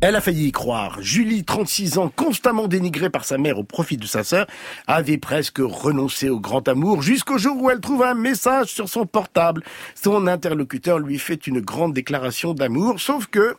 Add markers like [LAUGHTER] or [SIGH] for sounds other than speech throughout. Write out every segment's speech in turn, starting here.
Elle a failli y croire. Julie, 36 ans, constamment dénigrée par sa mère au profit de sa sœur, avait presque renoncé au grand amour jusqu'au jour où elle trouve un message sur son portable. Son interlocuteur lui fait une grande déclaration d'amour, sauf que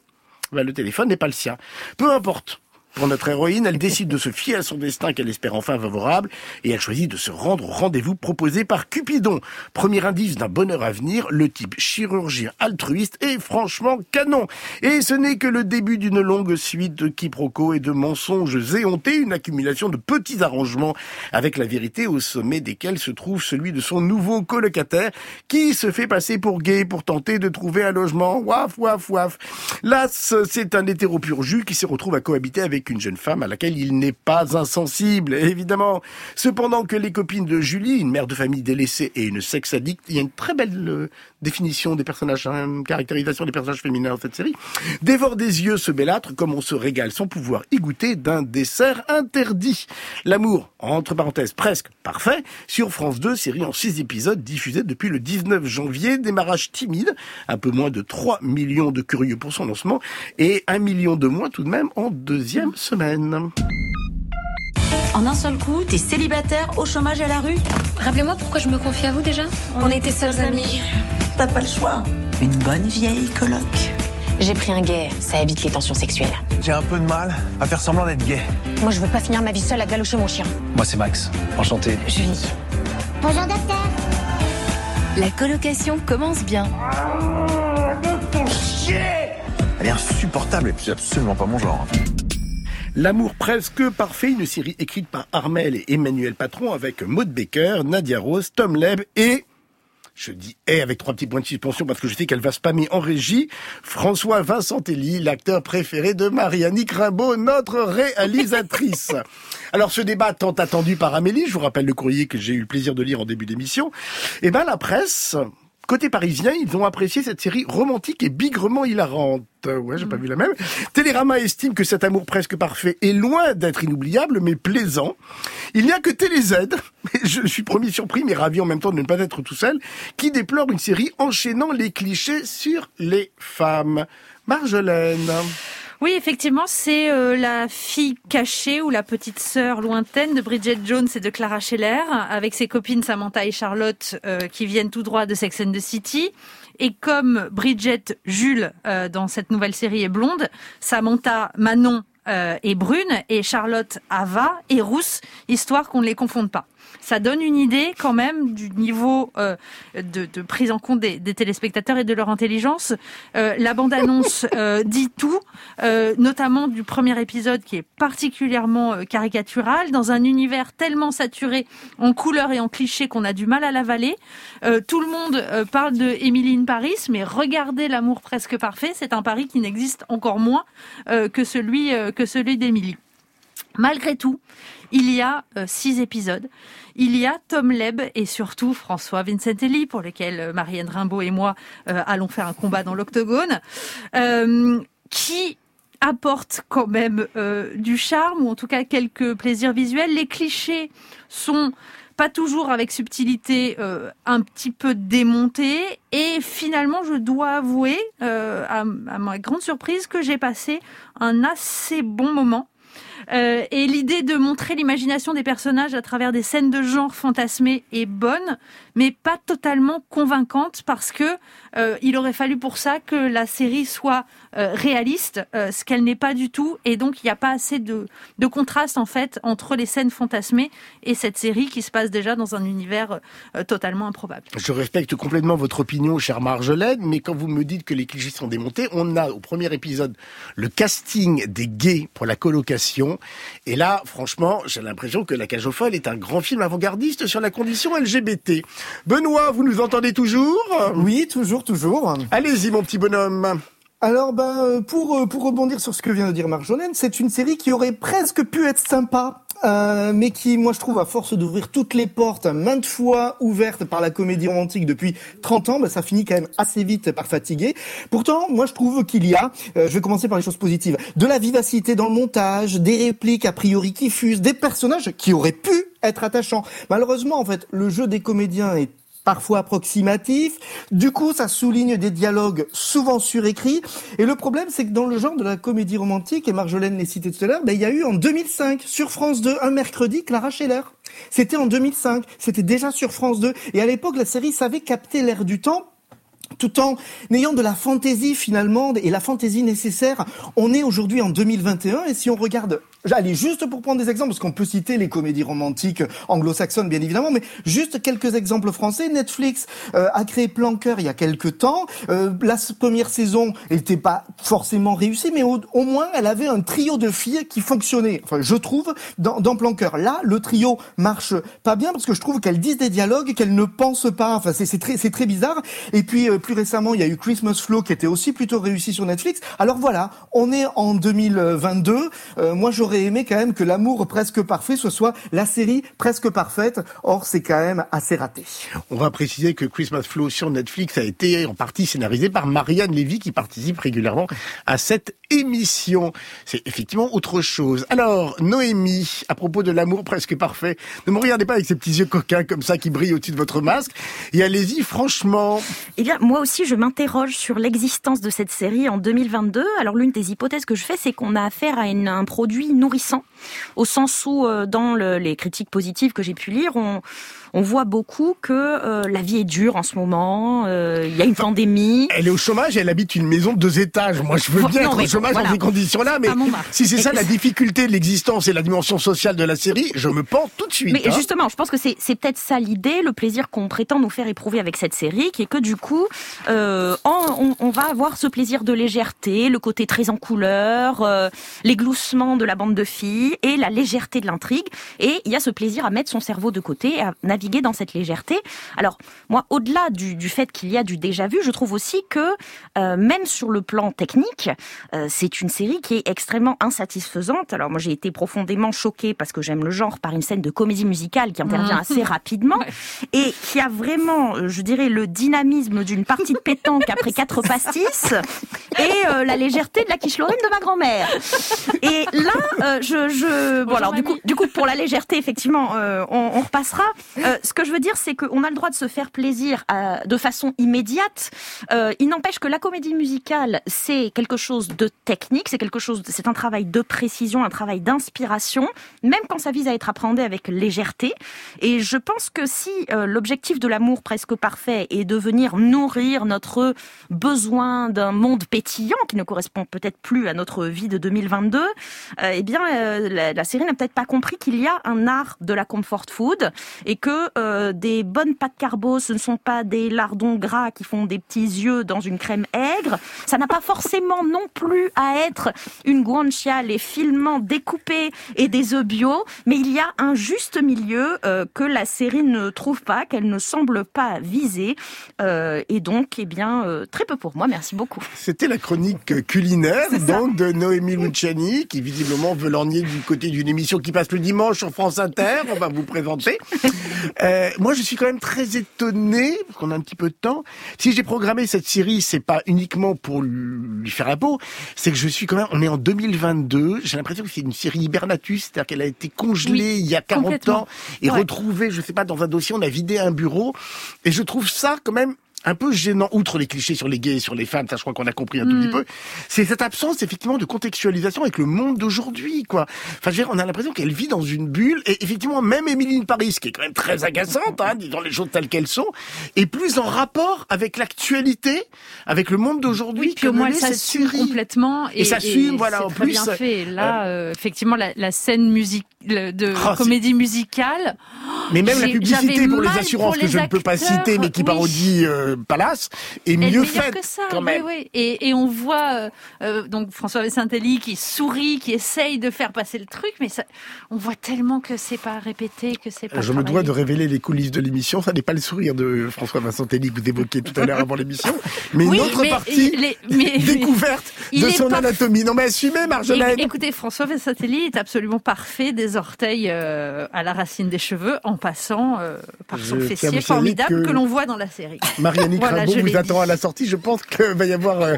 ben, le téléphone n'est pas le sien. Peu importe. Pour notre héroïne, elle décide de se fier à son destin qu'elle espère enfin favorable et elle choisit de se rendre au rendez-vous proposé par Cupidon. Premier indice d'un bonheur à venir, le type chirurgien altruiste est franchement canon. Et ce n'est que le début d'une longue suite de quiproquos et de mensonges éhontés, une accumulation de petits arrangements avec la vérité au sommet desquels se trouve celui de son nouveau colocataire qui se fait passer pour gay pour tenter de trouver un logement. Waf, waf, waf. Là, c'est un hétéro pur jus qui se retrouve à cohabiter avec une jeune femme à laquelle il n'est pas insensible, évidemment. Cependant que les copines de Julie, une mère de famille délaissée et une sexe addict, il y a une très belle euh, définition des personnages, hein, caractérisation des personnages féminins dans cette série, dévorent des yeux ce bellâtre comme on se régale sans pouvoir y goûter d'un dessert interdit. L'amour, entre parenthèses, presque parfait, sur France 2, série en 6 épisodes diffusée depuis le 19 janvier, démarrage timide, un peu moins de 3 millions de curieux pour son lancement et un million de moins tout de même en deuxième semaine. En un seul coup, t'es célibataire, au chômage à la rue Rappelez-moi pourquoi je me confie à vous déjà On, était seuls amis. T'as pas le choix. Une bonne vieille coloc. J'ai pris un gay, ça évite les tensions sexuelles. J'ai un peu de mal à faire semblant d'être gay. Moi, je veux pas finir ma vie seule à galocher mon chien. Moi, c'est Max. Enchanté. Julie. Bonjour, docteur. La colocation commence bien. Elle est insupportable et puis c'est absolument pas mon genre. L'amour presque parfait, une série écrite par Armel et Emmanuel Patron avec Maud Baker, Nadia Rose, Tom Leb et je dis et avec trois petits points de suspension parce que je sais qu'elle va spammer en régie. François Vincentelli, l'acteur préféré de Marianne Rimbaud, notre réalisatrice. [LAUGHS] Alors ce débat tant attendu par Amélie, je vous rappelle le courrier que j'ai eu le plaisir de lire en début d'émission. Eh ben la presse Côté parisien, ils ont apprécié cette série romantique et bigrement hilarante. Ouais, j'ai pas vu la même. Télérama estime que cet amour presque parfait est loin d'être inoubliable, mais plaisant. Il n'y a que TéléZ, [LAUGHS] je suis premier surpris, mais ravi en même temps de ne pas être tout seul, qui déplore une série enchaînant les clichés sur les femmes. Marjolaine. Oui, effectivement, c'est euh, la fille cachée ou la petite sœur lointaine de Bridget Jones et de Clara Scheller, avec ses copines Samantha et Charlotte euh, qui viennent tout droit de Sex and the City. Et comme Bridget Jules euh, dans cette nouvelle série est blonde, Samantha Manon est brune et Charlotte Ava est rousse, histoire qu'on ne les confonde pas ça donne une idée quand même du niveau euh, de, de, prise en compte des, des, téléspectateurs et de leur intelligence. Euh, la bande-annonce [LAUGHS] euh, dit tout, euh, notamment du premier épisode qui est particulièrement euh, caricatural, dans un univers tellement saturé en couleurs et en clichés qu'on a du mal à l'avaler. Euh, tout le monde parle de Emily in Paris, mais regardez l'amour presque parfait, c'est un pari qui n'existe encore moins que celui que celui d'Emily. Malgré tout, il y a six épisodes. Il y a Tom Leb et surtout François Vincentelli, pour lequel euh, Marianne Rimbaud et moi euh, allons faire un combat dans l'octogone, euh, qui apporte quand même du charme, ou en tout cas quelques plaisirs visuels. Les clichés sont pas toujours avec subtilité, un petit peu démontés. Et finalement, je dois avouer, à, ma grande surprise, que j'ai passé un assez bon moment. Euh, et l'idée de montrer l'imagination des personnages à travers des scènes de genre fantasmées est bonne, mais pas totalement convaincante parce que euh, il aurait fallu pour ça que la série soit euh, réaliste, ce qu'elle n'est pas du tout, et donc il n'y a pas assez de, de contraste en fait entre les scènes fantasmées et cette série qui se passe déjà dans un univers totalement improbable. Je respecte complètement votre opinion, cher Marjolaine, mais quand vous me dites que les clichés sont démontés, on a au premier épisode le casting des gays pour la colocation et là, franchement, j'ai l'impression que La Cage aux Folles est un grand film avant-gardiste sur la condition LGBT. Benoît, vous nous entendez toujours? Oui, toujours, toujours. Allez-y, mon petit bonhomme. Alors, ben, pour, pour rebondir sur ce que vient de dire Marjolaine, c'est une série qui aurait presque pu être sympa euh, mais qui, moi, je trouve, à force d'ouvrir toutes les portes, maintes fois ouvertes par la comédie romantique depuis 30 ans, bah, ça finit quand même assez vite par fatiguer. Pourtant, moi, je trouve qu'il y a, euh, je vais commencer par les choses positives, de la vivacité dans le montage, des répliques a priori qui fusent, des personnages qui auraient pu être attachants. Malheureusement, en fait, le jeu des comédiens est parfois approximatif. Du coup, ça souligne des dialogues souvent surécrits. Et le problème, c'est que dans le genre de la comédie romantique, et Marjolaine l'a cité tout à l'heure, ben, il y a eu en 2005, sur France 2, un mercredi, Clara Scheller. C'était en 2005. C'était déjà sur France 2. Et à l'époque, la série savait capter l'air du temps tout en ayant de la fantaisie finalement et la fantaisie nécessaire. On est aujourd'hui en 2021 et si on regarde Allez, juste pour prendre des exemples, parce qu'on peut citer les comédies romantiques anglo-saxonnes, bien évidemment, mais juste quelques exemples français. Netflix euh, a créé Planqueur il y a quelques temps. Euh, la première saison n'était pas forcément réussie, mais au, moins elle avait un trio de filles qui fonctionnait. Enfin, je trouve dans, dans. Là, le trio marche pas bien parce que je trouve qu'elles disent des dialogues qu'elles ne pensent pas. Enfin, c'est très, très bizarre. Et puis euh, plus récemment, il y a eu Christmas Flow qui était aussi plutôt réussi sur Netflix. Alors voilà, on est en 2022. moi, j'aurais aimé quand même que l'amour presque parfait ce soit la série presque parfaite. Or, c'est quand même assez raté. On va préciser que Christmas Flow sur Netflix a été en partie scénarisé par Marianne Lévy qui participe régulièrement à cette émission. C'est effectivement autre chose. Alors, Noémie, à propos de l'amour presque parfait, ne me regardez pas avec ces petits yeux coquins comme ça qui brillent au-dessus de votre masque. Et allez-y, franchement. Eh bien, moi aussi, je m'interroge sur l'existence de cette série en 2022. Alors, l'une des hypothèses que je fais, c'est qu'on a affaire à un produit nourrissant, au sens où, euh, dans les critiques positives que j'ai pu lire, on on voit beaucoup que euh, la vie est dure en ce moment. Euh, il y a une pandémie. Elle est au chômage. Elle habite une maison de deux étages. Moi, je veux bien être au chômage dans ces conditions-là, mais si c'est ça la difficulté de l'existence et la dimension sociale de la série, je me pends tout de suite. Mais hein. justement, je pense que c'est peut-être ça l'idée, le plaisir qu'on prétend nous faire éprouver avec cette série, qui est que du coup, euh, on, on, va avoir ce plaisir de légèreté, le côté très en couleur, les gloussements de la bande de filles et la légèreté de l'intrigue. Et il y a ce plaisir à mettre son cerveau de côté, à naviguer dans cette légèreté. Alors, moi, au-delà du, fait qu'il y a du déjà vu, je trouve aussi que, euh, même sur le plan technique, euh, c'est une série qui est extrêmement insatisfaisante. Alors, moi, j'ai été profondément choquée, parce que j'aime le genre, par une scène de comédie musicale qui intervient mmh. assez rapidement [LAUGHS] et qui a vraiment, euh, je dirais, le dynamisme d'une partie de pétanque après quatre pastis et la légèreté de la quiche Lorraine de ma grand-mère. Et là, je, je... bon, alors, du coup, du coup, pour la légèreté, effectivement, on, on, repassera. Euh, ce que je veux dire, c'est qu'on a le droit de se faire plaisir euh, de façon immédiate. Euh, il n'empêche que la comédie musicale, c'est quelque chose de technique, c'est quelque chose, c'est un travail de précision, un travail d'inspiration, même quand ça vise à être appréhendé avec légèreté. Et je pense que si l'objectif de l'amour presque parfait est de venir nourrir notre besoin d'un monde pétillant qui ne correspond peut-être plus à notre vie de 2022, eh bien, la, la série n'a peut-être pas compris qu'il y a un art de la comfort food et que euh, des bonnes pâtes carbo, ce ne sont pas des lardons gras qui font des petits yeux dans une crème aigre. Ça n'a pas [LAUGHS] forcément non plus à être une guancia, les filements découpés et des œufs bio, mais il y a un juste milieu euh, que la série ne trouve pas, qu'elle ne semble pas viser, euh, et donc, eh bien, très peu pour moi. Merci beaucoup. C'était la chronique culinaire donc de Noémie Luciani, qui visiblement veut l'ornier du côté d'une émission qui passe le dimanche sur France Inter. On va vous présenter. Euh, moi, je suis quand même très étonné, parce qu'on a un petit peu de temps. Si j'ai programmé cette série, c'est pas uniquement pour lui faire un beau, c'est que je suis quand même, on est en 2022, j'ai l'impression que c'est une série hibernatus, c'est-à-dire qu'elle a été congelée il y a 40 ans et retrouvée, je sais pas, dans un dossier, on a vidé un bureau. Et je trouve ça quand même un peu gênant, outre les clichés sur les gays et sur les femmes, ça je crois qu'on a compris un tout petit mm. peu, c'est cette absence effectivement de contextualisation avec le monde d'aujourd'hui, quoi. Enfin, je veux dire, on a l'impression qu'elle vit dans une bulle, et effectivement, même Émilie Paris, qui est quand même très agaçante, hein, disons les choses telles qu'elles sont, est plus en rapport avec l'actualité, avec le monde d'aujourd'hui. Oui, au moins elle s'assume complètement. Et, ça s'assume, voilà, en plus. bien fait. Là, euh, effectivement, la, la scène musique de oh, comédie musicale. Mais même la publicité pour les assurances que je ne peux pas citer, mais qui parodie euh, Palace est mieux faite que ça, quand même. Oui, Et, et, on voit euh, euh donc François Saint-Élie qui sourit, qui essaye de faire passer le truc, mais ça, on voit tellement que c'est pas répété, que c'est pas. Je me dois de révéler les coulisses de l'émission. Ça n'est pas le sourire de François Vincent que vous évoquiez tout à l'heure avant l'émission, [LAUGHS] mais une autre partie mais, [LAUGHS] découverte de son anatomie. Non mais assumez, Marjolaine. Écoutez, François Vincent est absolument parfait, des orteils euh, à la racine des cheveux, en passant euh, par son fessier formidable que, l'on voit dans la série. Marianne voilà, vous attend à la sortie. Je pense qu'il va y avoir euh,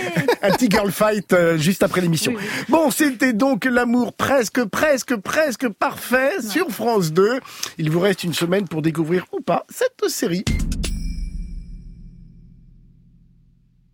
[LAUGHS] un petit girl fight euh, juste après l'émission. Bon, c'était donc l'amour presque, presque, presque parfait sur France 2. Il vous reste une semaine pour découvrir ou pas cette série.